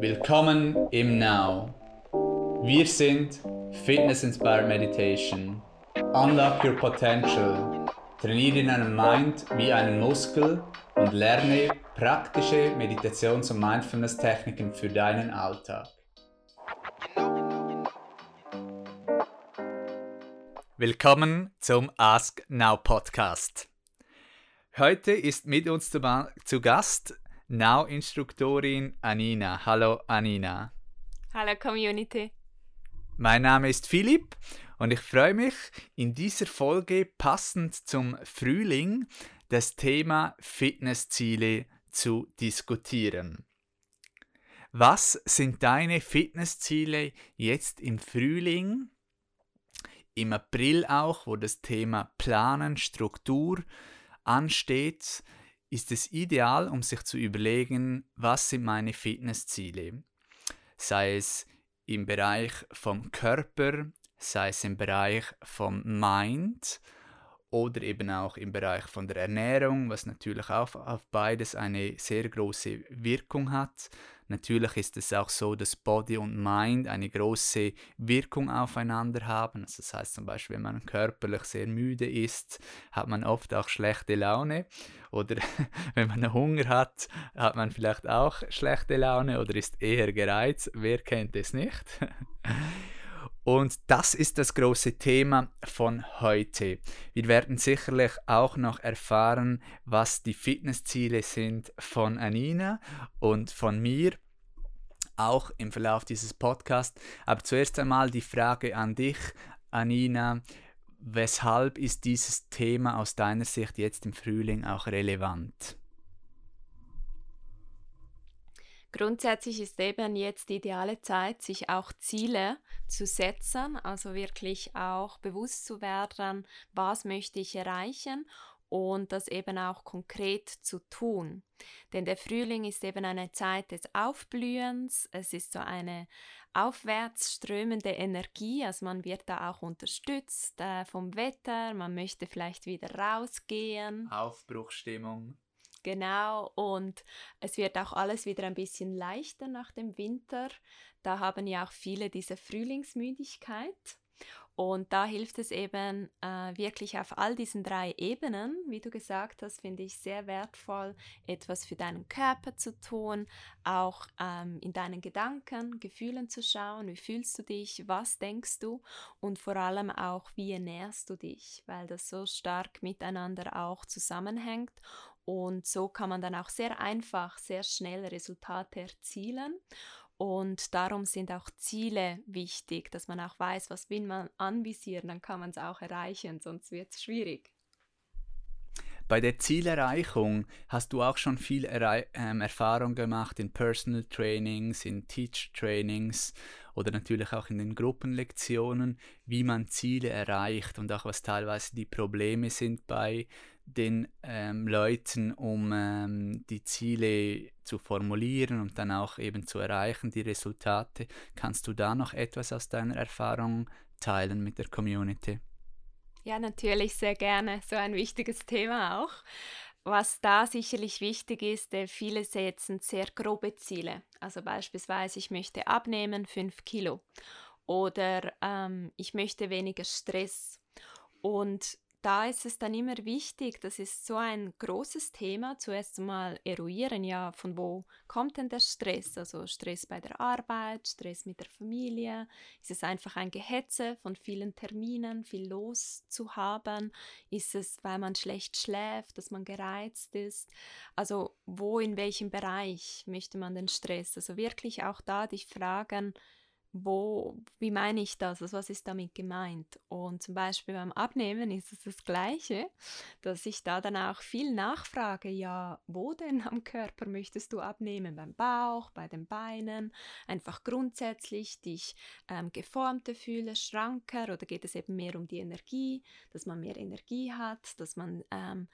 Willkommen im Now. Wir sind Fitness Inspired Meditation. Unlock your potential. Trainiere deinen Mind wie einen Muskel und lerne praktische Meditations- und Mindfulness-Techniken für deinen Alltag. Willkommen zum Ask Now Podcast. Heute ist mit uns zu Gast Now-Instruktorin Anina. Hallo Anina. Hallo Community. Mein Name ist Philipp und ich freue mich, in dieser Folge passend zum Frühling das Thema Fitnessziele zu diskutieren. Was sind deine Fitnessziele jetzt im Frühling? Im April auch, wo das Thema Planen, Struktur ansteht, ist es ideal, um sich zu überlegen, was sind meine Fitnessziele. Sei es im Bereich vom Körper, sei es im Bereich vom Mind oder eben auch im Bereich von der Ernährung, was natürlich auch auf beides eine sehr große Wirkung hat. Natürlich ist es auch so, dass Body und Mind eine große Wirkung aufeinander haben. Also das heißt zum Beispiel, wenn man körperlich sehr müde ist, hat man oft auch schlechte Laune. Oder wenn man Hunger hat, hat man vielleicht auch schlechte Laune oder ist eher gereizt. Wer kennt es nicht? Und das ist das große Thema von heute. Wir werden sicherlich auch noch erfahren, was die Fitnessziele sind von Anina und von mir, auch im Verlauf dieses Podcasts. Aber zuerst einmal die Frage an dich, Anina. Weshalb ist dieses Thema aus deiner Sicht jetzt im Frühling auch relevant? Grundsätzlich ist eben jetzt die ideale Zeit, sich auch Ziele zu setzen, also wirklich auch bewusst zu werden, was möchte ich erreichen und das eben auch konkret zu tun. Denn der Frühling ist eben eine Zeit des Aufblühens, es ist so eine aufwärts strömende Energie, also man wird da auch unterstützt äh, vom Wetter, man möchte vielleicht wieder rausgehen. Aufbruchstimmung. Genau, und es wird auch alles wieder ein bisschen leichter nach dem Winter. Da haben ja auch viele diese Frühlingsmüdigkeit. Und da hilft es eben äh, wirklich auf all diesen drei Ebenen, wie du gesagt hast, finde ich sehr wertvoll, etwas für deinen Körper zu tun, auch ähm, in deinen Gedanken, Gefühlen zu schauen, wie fühlst du dich, was denkst du und vor allem auch, wie ernährst du dich, weil das so stark miteinander auch zusammenhängt und so kann man dann auch sehr einfach, sehr schnell Resultate erzielen. Und darum sind auch Ziele wichtig, dass man auch weiß, was will man anvisieren, dann kann man es auch erreichen, sonst wird es schwierig. Bei der Zielerreichung hast du auch schon viel ähm, Erfahrung gemacht in Personal Trainings, in Teach Trainings oder natürlich auch in den Gruppenlektionen, wie man Ziele erreicht und auch was teilweise die Probleme sind bei den ähm, Leuten, um ähm, die Ziele zu formulieren und dann auch eben zu erreichen, die Resultate. Kannst du da noch etwas aus deiner Erfahrung teilen mit der Community? Ja, natürlich sehr gerne. So ein wichtiges Thema auch. Was da sicherlich wichtig ist, äh, viele setzen sehr grobe Ziele. Also beispielsweise, ich möchte abnehmen 5 Kilo oder ähm, ich möchte weniger Stress. Und da ist es dann immer wichtig, das ist so ein großes Thema, zuerst mal eruieren, ja, von wo kommt denn der Stress? Also Stress bei der Arbeit, Stress mit der Familie, ist es einfach ein Gehetze von vielen Terminen, viel los zu haben? Ist es, weil man schlecht schläft, dass man gereizt ist? Also wo, in welchem Bereich möchte man den Stress? Also wirklich auch da dich fragen, wo, wie meine ich das? Also was ist damit gemeint? Und zum Beispiel beim Abnehmen ist es das Gleiche, dass ich da dann auch viel nachfrage, ja, wo denn am Körper möchtest du abnehmen? Beim Bauch, bei den Beinen, einfach grundsätzlich dich ähm, geformter fühle, schranker oder geht es eben mehr um die Energie, dass man mehr Energie hat, dass man ähm,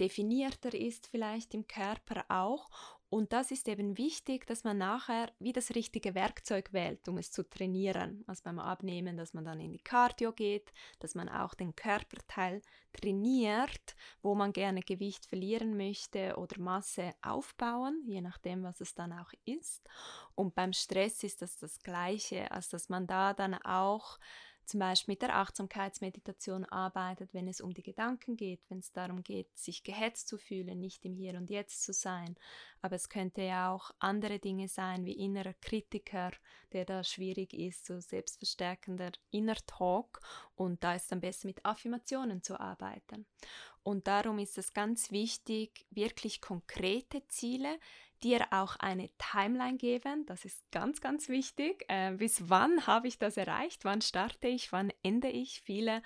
definierter ist vielleicht im Körper auch. Und das ist eben wichtig, dass man nachher wie das richtige Werkzeug wählt, um es zu trainieren. Also beim Abnehmen, dass man dann in die Cardio geht, dass man auch den Körperteil trainiert, wo man gerne Gewicht verlieren möchte oder Masse aufbauen, je nachdem, was es dann auch ist. Und beim Stress ist das das Gleiche, also dass man da dann auch zum Beispiel mit der Achtsamkeitsmeditation arbeitet, wenn es um die Gedanken geht, wenn es darum geht, sich gehetzt zu fühlen, nicht im Hier und Jetzt zu sein. Aber es könnte ja auch andere Dinge sein, wie innerer Kritiker, der da schwierig ist, so selbstverstärkender Inner Talk. Und da ist am besten mit Affirmationen zu arbeiten. Und darum ist es ganz wichtig, wirklich konkrete Ziele, dir auch eine Timeline geben. Das ist ganz, ganz wichtig. Äh, bis wann habe ich das erreicht? Wann starte ich? Wann ende ich? Viele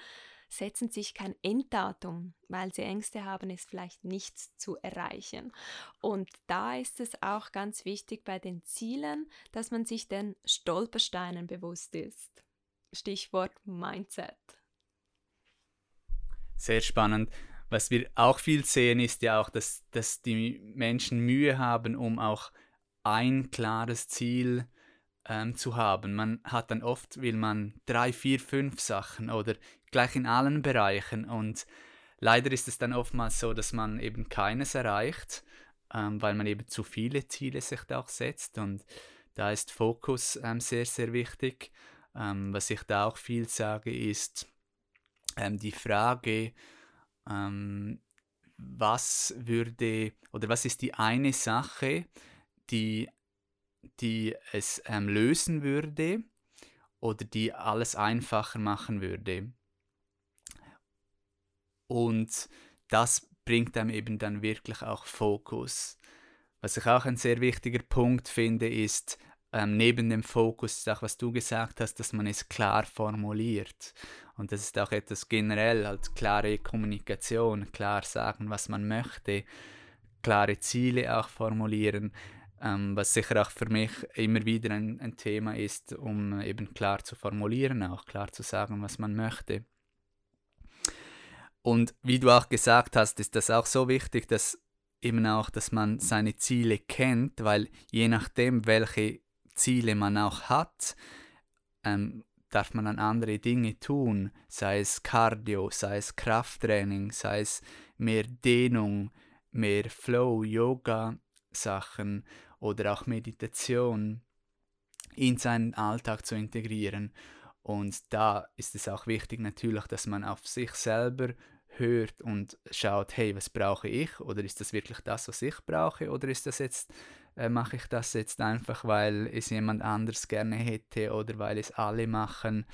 setzen sich kein Enddatum, weil sie Ängste haben, es vielleicht nicht zu erreichen. Und da ist es auch ganz wichtig bei den Zielen, dass man sich den Stolpersteinen bewusst ist. Stichwort Mindset. Sehr spannend was wir auch viel sehen, ist ja auch, dass, dass die Menschen Mühe haben, um auch ein klares Ziel ähm, zu haben. Man hat dann oft, will man drei, vier, fünf Sachen oder gleich in allen Bereichen und leider ist es dann oftmals so, dass man eben keines erreicht, ähm, weil man eben zu viele Ziele sich da auch setzt und da ist Fokus ähm, sehr, sehr wichtig. Ähm, was ich da auch viel sage, ist ähm, die Frage, ähm, was würde oder was ist die eine Sache, die, die es ähm, lösen würde oder die alles einfacher machen würde. Und das bringt einem eben dann wirklich auch Fokus. Was ich auch ein sehr wichtiger Punkt finde, ist ähm, neben dem Fokus, auch was du gesagt hast, dass man es klar formuliert. Und das ist auch etwas generell, halt klare Kommunikation, klar sagen, was man möchte, klare Ziele auch formulieren, ähm, was sicher auch für mich immer wieder ein, ein Thema ist, um eben klar zu formulieren, auch klar zu sagen, was man möchte. Und wie du auch gesagt hast, ist das auch so wichtig, dass eben auch, dass man seine Ziele kennt, weil je nachdem, welche Ziele man auch hat, ähm, darf man dann andere Dinge tun, sei es Cardio, sei es Krafttraining, sei es mehr Dehnung, mehr Flow, Yoga Sachen oder auch Meditation in seinen Alltag zu integrieren. Und da ist es auch wichtig natürlich, dass man auf sich selber hört und schaut, hey, was brauche ich? Oder ist das wirklich das, was ich brauche? Oder ist das jetzt äh, mache ich das jetzt einfach, weil es jemand anders gerne hätte oder weil es alle machen.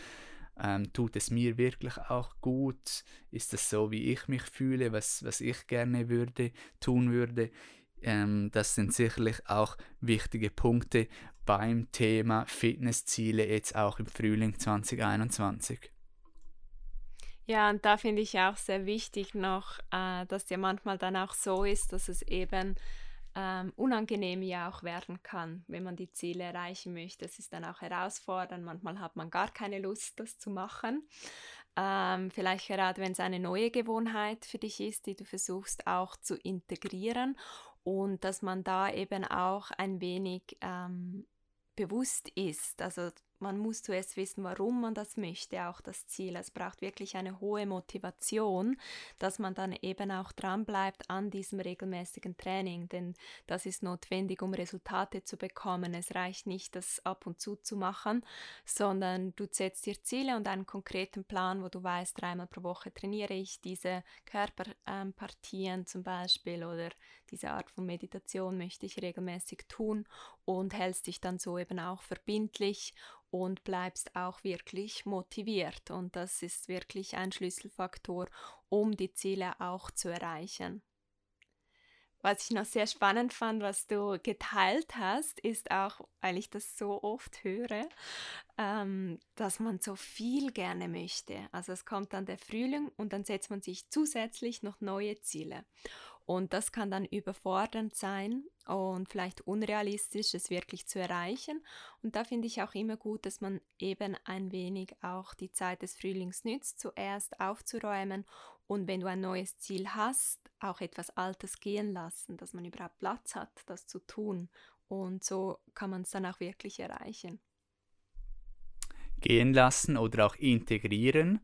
Ähm, tut es mir wirklich auch gut? Ist das so, wie ich mich fühle, was, was ich gerne würde, tun würde? Ähm, das sind sicherlich auch wichtige Punkte beim Thema Fitnessziele jetzt auch im Frühling 2021. Ja, und da finde ich auch sehr wichtig noch, äh, dass ja manchmal dann auch so ist, dass es eben ähm, unangenehm ja auch werden kann, wenn man die Ziele erreichen möchte. Es ist dann auch herausfordernd. Manchmal hat man gar keine Lust, das zu machen. Ähm, vielleicht gerade, wenn es eine neue Gewohnheit für dich ist, die du versuchst auch zu integrieren und dass man da eben auch ein wenig ähm, bewusst ist. Also man muss zuerst wissen, warum man das möchte, auch das Ziel. Es braucht wirklich eine hohe Motivation, dass man dann eben auch dran bleibt an diesem regelmäßigen Training, denn das ist notwendig, um Resultate zu bekommen. Es reicht nicht, das ab und zu zu machen, sondern du setzt dir Ziele und einen konkreten Plan, wo du weißt, dreimal pro Woche trainiere ich diese Körperpartien ähm, zum Beispiel oder diese Art von Meditation möchte ich regelmäßig tun und hältst dich dann so eben auch verbindlich und bleibst auch wirklich motiviert. Und das ist wirklich ein Schlüsselfaktor, um die Ziele auch zu erreichen. Was ich noch sehr spannend fand, was du geteilt hast, ist auch, weil ich das so oft höre, ähm, dass man so viel gerne möchte. Also es kommt dann der Frühling und dann setzt man sich zusätzlich noch neue Ziele. Und das kann dann überfordernd sein und vielleicht unrealistisch, es wirklich zu erreichen. Und da finde ich auch immer gut, dass man eben ein wenig auch die Zeit des Frühlings nützt, zuerst aufzuräumen Und wenn du ein neues Ziel hast, auch etwas Altes gehen lassen, dass man überhaupt Platz hat, das zu tun. Und so kann man es dann auch wirklich erreichen. Gehen lassen oder auch integrieren,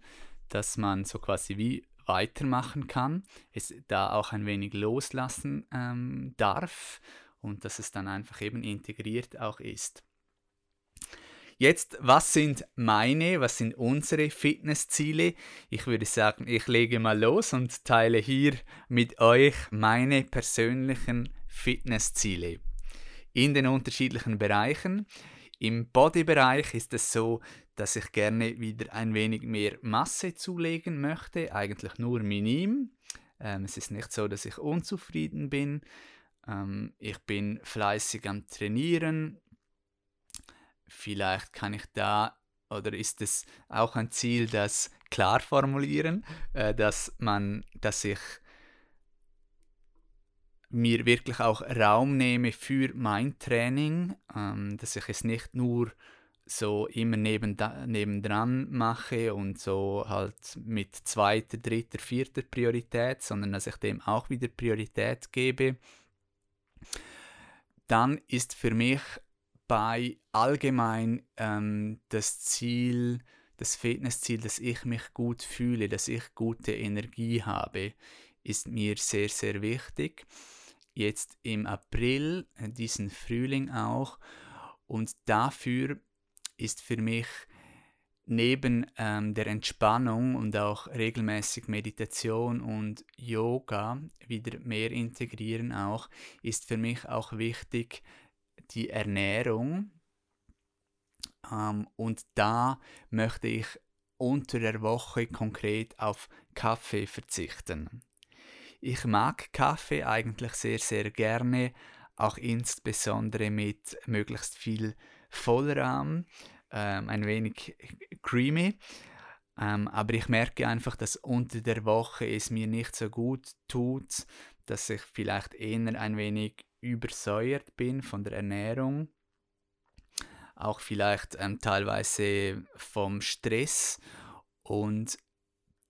dass man so quasi wie weitermachen kann, es da auch ein wenig loslassen ähm, darf und dass es dann einfach eben integriert auch ist. Jetzt, was sind meine, was sind unsere Fitnessziele? Ich würde sagen, ich lege mal los und teile hier mit euch meine persönlichen Fitnessziele in den unterschiedlichen Bereichen. Im Bodybereich ist es so, dass ich gerne wieder ein wenig mehr Masse zulegen möchte, eigentlich nur minim. Ähm, es ist nicht so, dass ich unzufrieden bin. Ähm, ich bin fleißig am Trainieren, vielleicht kann ich da oder ist es auch ein Ziel, das klar formulieren, äh, dass man, dass ich mir wirklich auch Raum nehme für mein Training, ähm, dass ich es nicht nur so immer neben, nebendran mache und so halt mit zweiter, dritter, vierter Priorität, sondern dass ich dem auch wieder Priorität gebe. Dann ist für mich bei allgemein ähm, das Ziel, das Fitnessziel, dass ich mich gut fühle, dass ich gute Energie habe, ist mir sehr, sehr wichtig. Jetzt im April, äh, diesen Frühling auch. Und dafür ist für mich neben ähm, der Entspannung und auch regelmäßig Meditation und Yoga wieder mehr integrieren auch, ist für mich auch wichtig, die Ernährung. Ähm, und da möchte ich unter der Woche konkret auf Kaffee verzichten. Ich mag Kaffee eigentlich sehr, sehr gerne, auch insbesondere mit möglichst viel Vollrahm, ähm, ein wenig creamy. Ähm, aber ich merke einfach, dass unter der Woche es mir nicht so gut tut, dass ich vielleicht eher ein wenig übersäuert bin von der Ernährung, auch vielleicht ähm, teilweise vom Stress. Und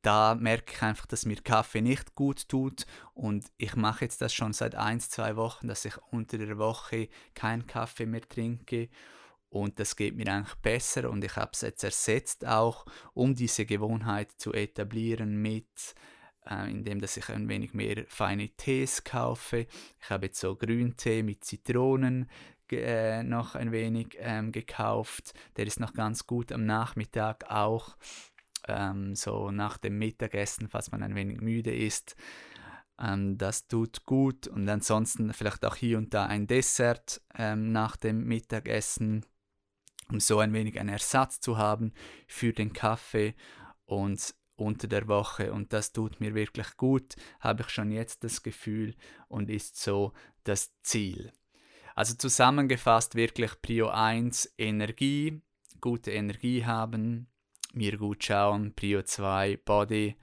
da merke ich einfach, dass mir Kaffee nicht gut tut. Und ich mache jetzt das schon seit ein, zwei Wochen, dass ich unter der Woche keinen Kaffee mehr trinke und das geht mir eigentlich besser und ich habe es jetzt ersetzt auch, um diese Gewohnheit zu etablieren mit äh, indem dass ich ein wenig mehr feine Tees kaufe. Ich habe jetzt so Grüntee mit Zitronen äh, noch ein wenig ähm, gekauft. Der ist noch ganz gut am Nachmittag auch. Ähm, so nach dem Mittagessen, falls man ein wenig müde ist. Ähm, das tut gut. Und ansonsten vielleicht auch hier und da ein Dessert ähm, nach dem Mittagessen, um so ein wenig einen Ersatz zu haben für den Kaffee. Und unter der Woche und das tut mir wirklich gut, habe ich schon jetzt das Gefühl und ist so das Ziel. Also zusammengefasst wirklich Prio 1 Energie, gute Energie haben, mir gut schauen, Prio 2 Body,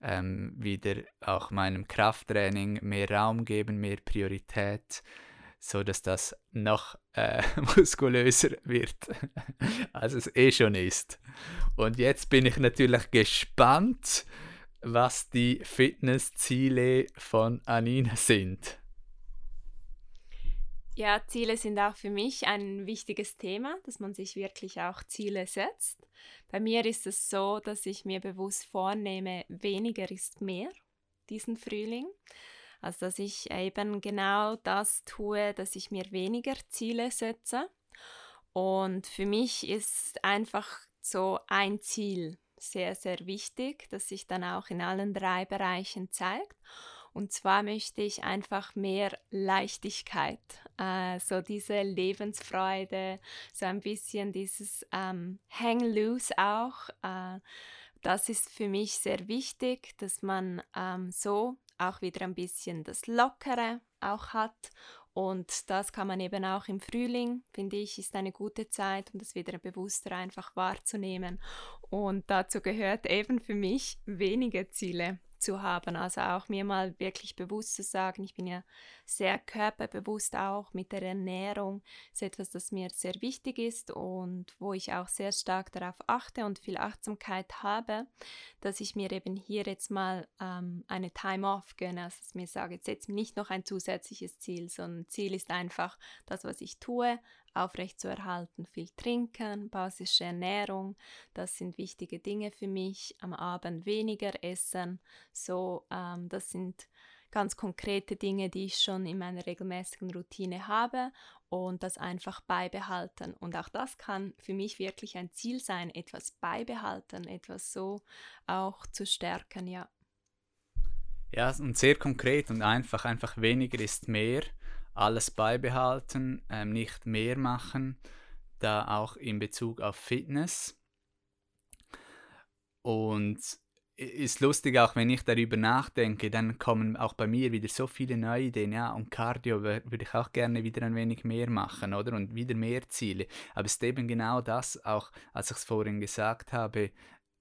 ähm, wieder auch meinem Krafttraining mehr Raum geben, mehr Priorität so dass das noch äh, muskulöser wird, als es eh schon ist. Und jetzt bin ich natürlich gespannt, was die Fitnessziele von Anina sind. Ja, Ziele sind auch für mich ein wichtiges Thema, dass man sich wirklich auch Ziele setzt. Bei mir ist es so, dass ich mir bewusst vornehme, weniger ist mehr diesen Frühling. Also dass ich eben genau das tue, dass ich mir weniger Ziele setze. Und für mich ist einfach so ein Ziel sehr, sehr wichtig, das sich dann auch in allen drei Bereichen zeigt. Und zwar möchte ich einfach mehr Leichtigkeit, äh, so diese Lebensfreude, so ein bisschen dieses ähm, Hang loose auch. Äh, das ist für mich sehr wichtig, dass man ähm, so auch wieder ein bisschen das Lockere auch hat. Und das kann man eben auch im Frühling, finde ich, ist eine gute Zeit, um das wieder bewusster einfach wahrzunehmen. Und dazu gehört eben für mich wenige Ziele zu haben. Also auch mir mal wirklich bewusst zu sagen, ich bin ja sehr körperbewusst auch mit der Ernährung. Das ist etwas, das mir sehr wichtig ist und wo ich auch sehr stark darauf achte und viel Achtsamkeit habe, dass ich mir eben hier jetzt mal ähm, eine Time-Off gönne. Also dass ich mir sage, jetzt setze nicht noch ein zusätzliches Ziel, sondern Ziel ist einfach das, was ich tue, aufrechtzuerhalten. Viel trinken, basische Ernährung, das sind wichtige Dinge für mich. Am Abend weniger essen, so, ähm, das sind ganz konkrete Dinge, die ich schon in meiner regelmäßigen Routine habe und das einfach beibehalten. Und auch das kann für mich wirklich ein Ziel sein, etwas beibehalten, etwas so auch zu stärken, ja. Ja, und sehr konkret und einfach, einfach weniger ist mehr, alles beibehalten, ähm, nicht mehr machen, da auch in Bezug auf Fitness. Und ist lustig, auch wenn ich darüber nachdenke, dann kommen auch bei mir wieder so viele neue Ideen. Ja, und Cardio würde ich auch gerne wieder ein wenig mehr machen, oder? Und wieder mehr Ziele. Aber es ist eben genau das, auch als ich es vorhin gesagt habe,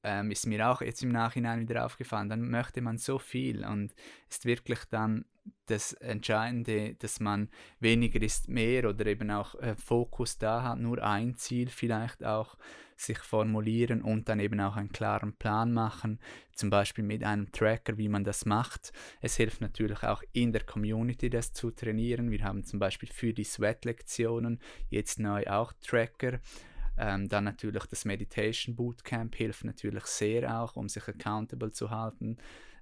ähm, ist mir auch jetzt im Nachhinein wieder aufgefallen. Dann möchte man so viel und ist wirklich dann das Entscheidende, dass man weniger ist mehr oder eben auch äh, Fokus da hat, nur ein Ziel vielleicht auch sich formulieren und dann eben auch einen klaren Plan machen, zum Beispiel mit einem Tracker, wie man das macht. Es hilft natürlich auch in der Community, das zu trainieren. Wir haben zum Beispiel für die Sweat-Lektionen jetzt neu auch Tracker. Ähm, dann natürlich das Meditation Bootcamp hilft natürlich sehr auch, um sich accountable zu halten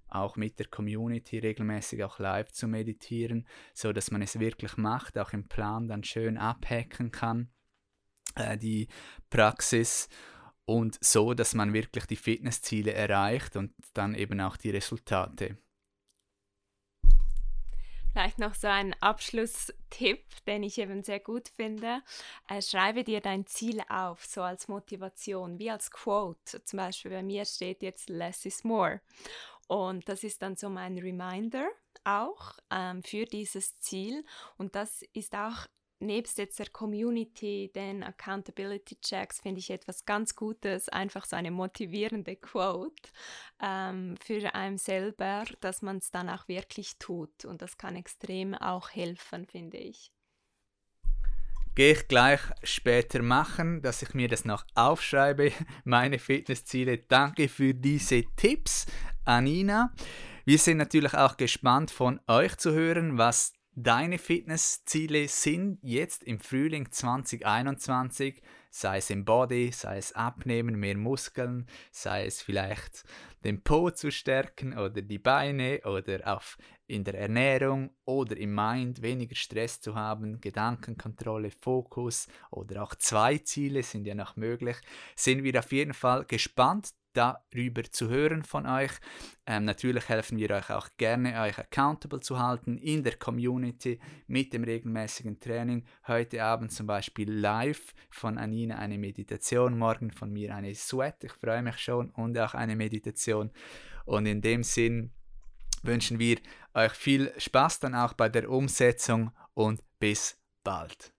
auch mit der Community regelmäßig auch live zu meditieren, so dass man es wirklich macht, auch im Plan dann schön abhacken kann, äh, die Praxis und so, dass man wirklich die Fitnessziele erreicht und dann eben auch die Resultate. Vielleicht noch so ein Abschlusstipp, den ich eben sehr gut finde. Äh, schreibe dir dein Ziel auf, so als Motivation, wie als Quote. Zum Beispiel bei mir steht jetzt Less is more. Und das ist dann so mein Reminder auch ähm, für dieses Ziel. Und das ist auch nebst jetzt der Community, den Accountability Checks, finde ich etwas ganz Gutes, einfach so eine motivierende Quote ähm, für einen selber, dass man es dann auch wirklich tut. Und das kann extrem auch helfen, finde ich. Gehe ich gleich später machen, dass ich mir das noch aufschreibe, meine Fitnessziele. Danke für diese Tipps, Anina. Wir sind natürlich auch gespannt von euch zu hören, was deine Fitnessziele sind jetzt im Frühling 2021, sei es im Body, sei es abnehmen, mehr Muskeln, sei es vielleicht den Po zu stärken oder die Beine oder auf in der Ernährung oder im Mind weniger Stress zu haben, Gedankenkontrolle, Fokus oder auch zwei Ziele sind ja noch möglich, sind wir auf jeden Fall gespannt darüber zu hören von euch. Ähm, natürlich helfen wir euch auch gerne, euch accountable zu halten in der Community mit dem regelmäßigen Training. Heute Abend zum Beispiel live von Anina eine Meditation, morgen von mir eine Sweat. Ich freue mich schon und auch eine Meditation. Und in dem Sinn wünschen wir euch viel Spaß dann auch bei der Umsetzung und bis bald.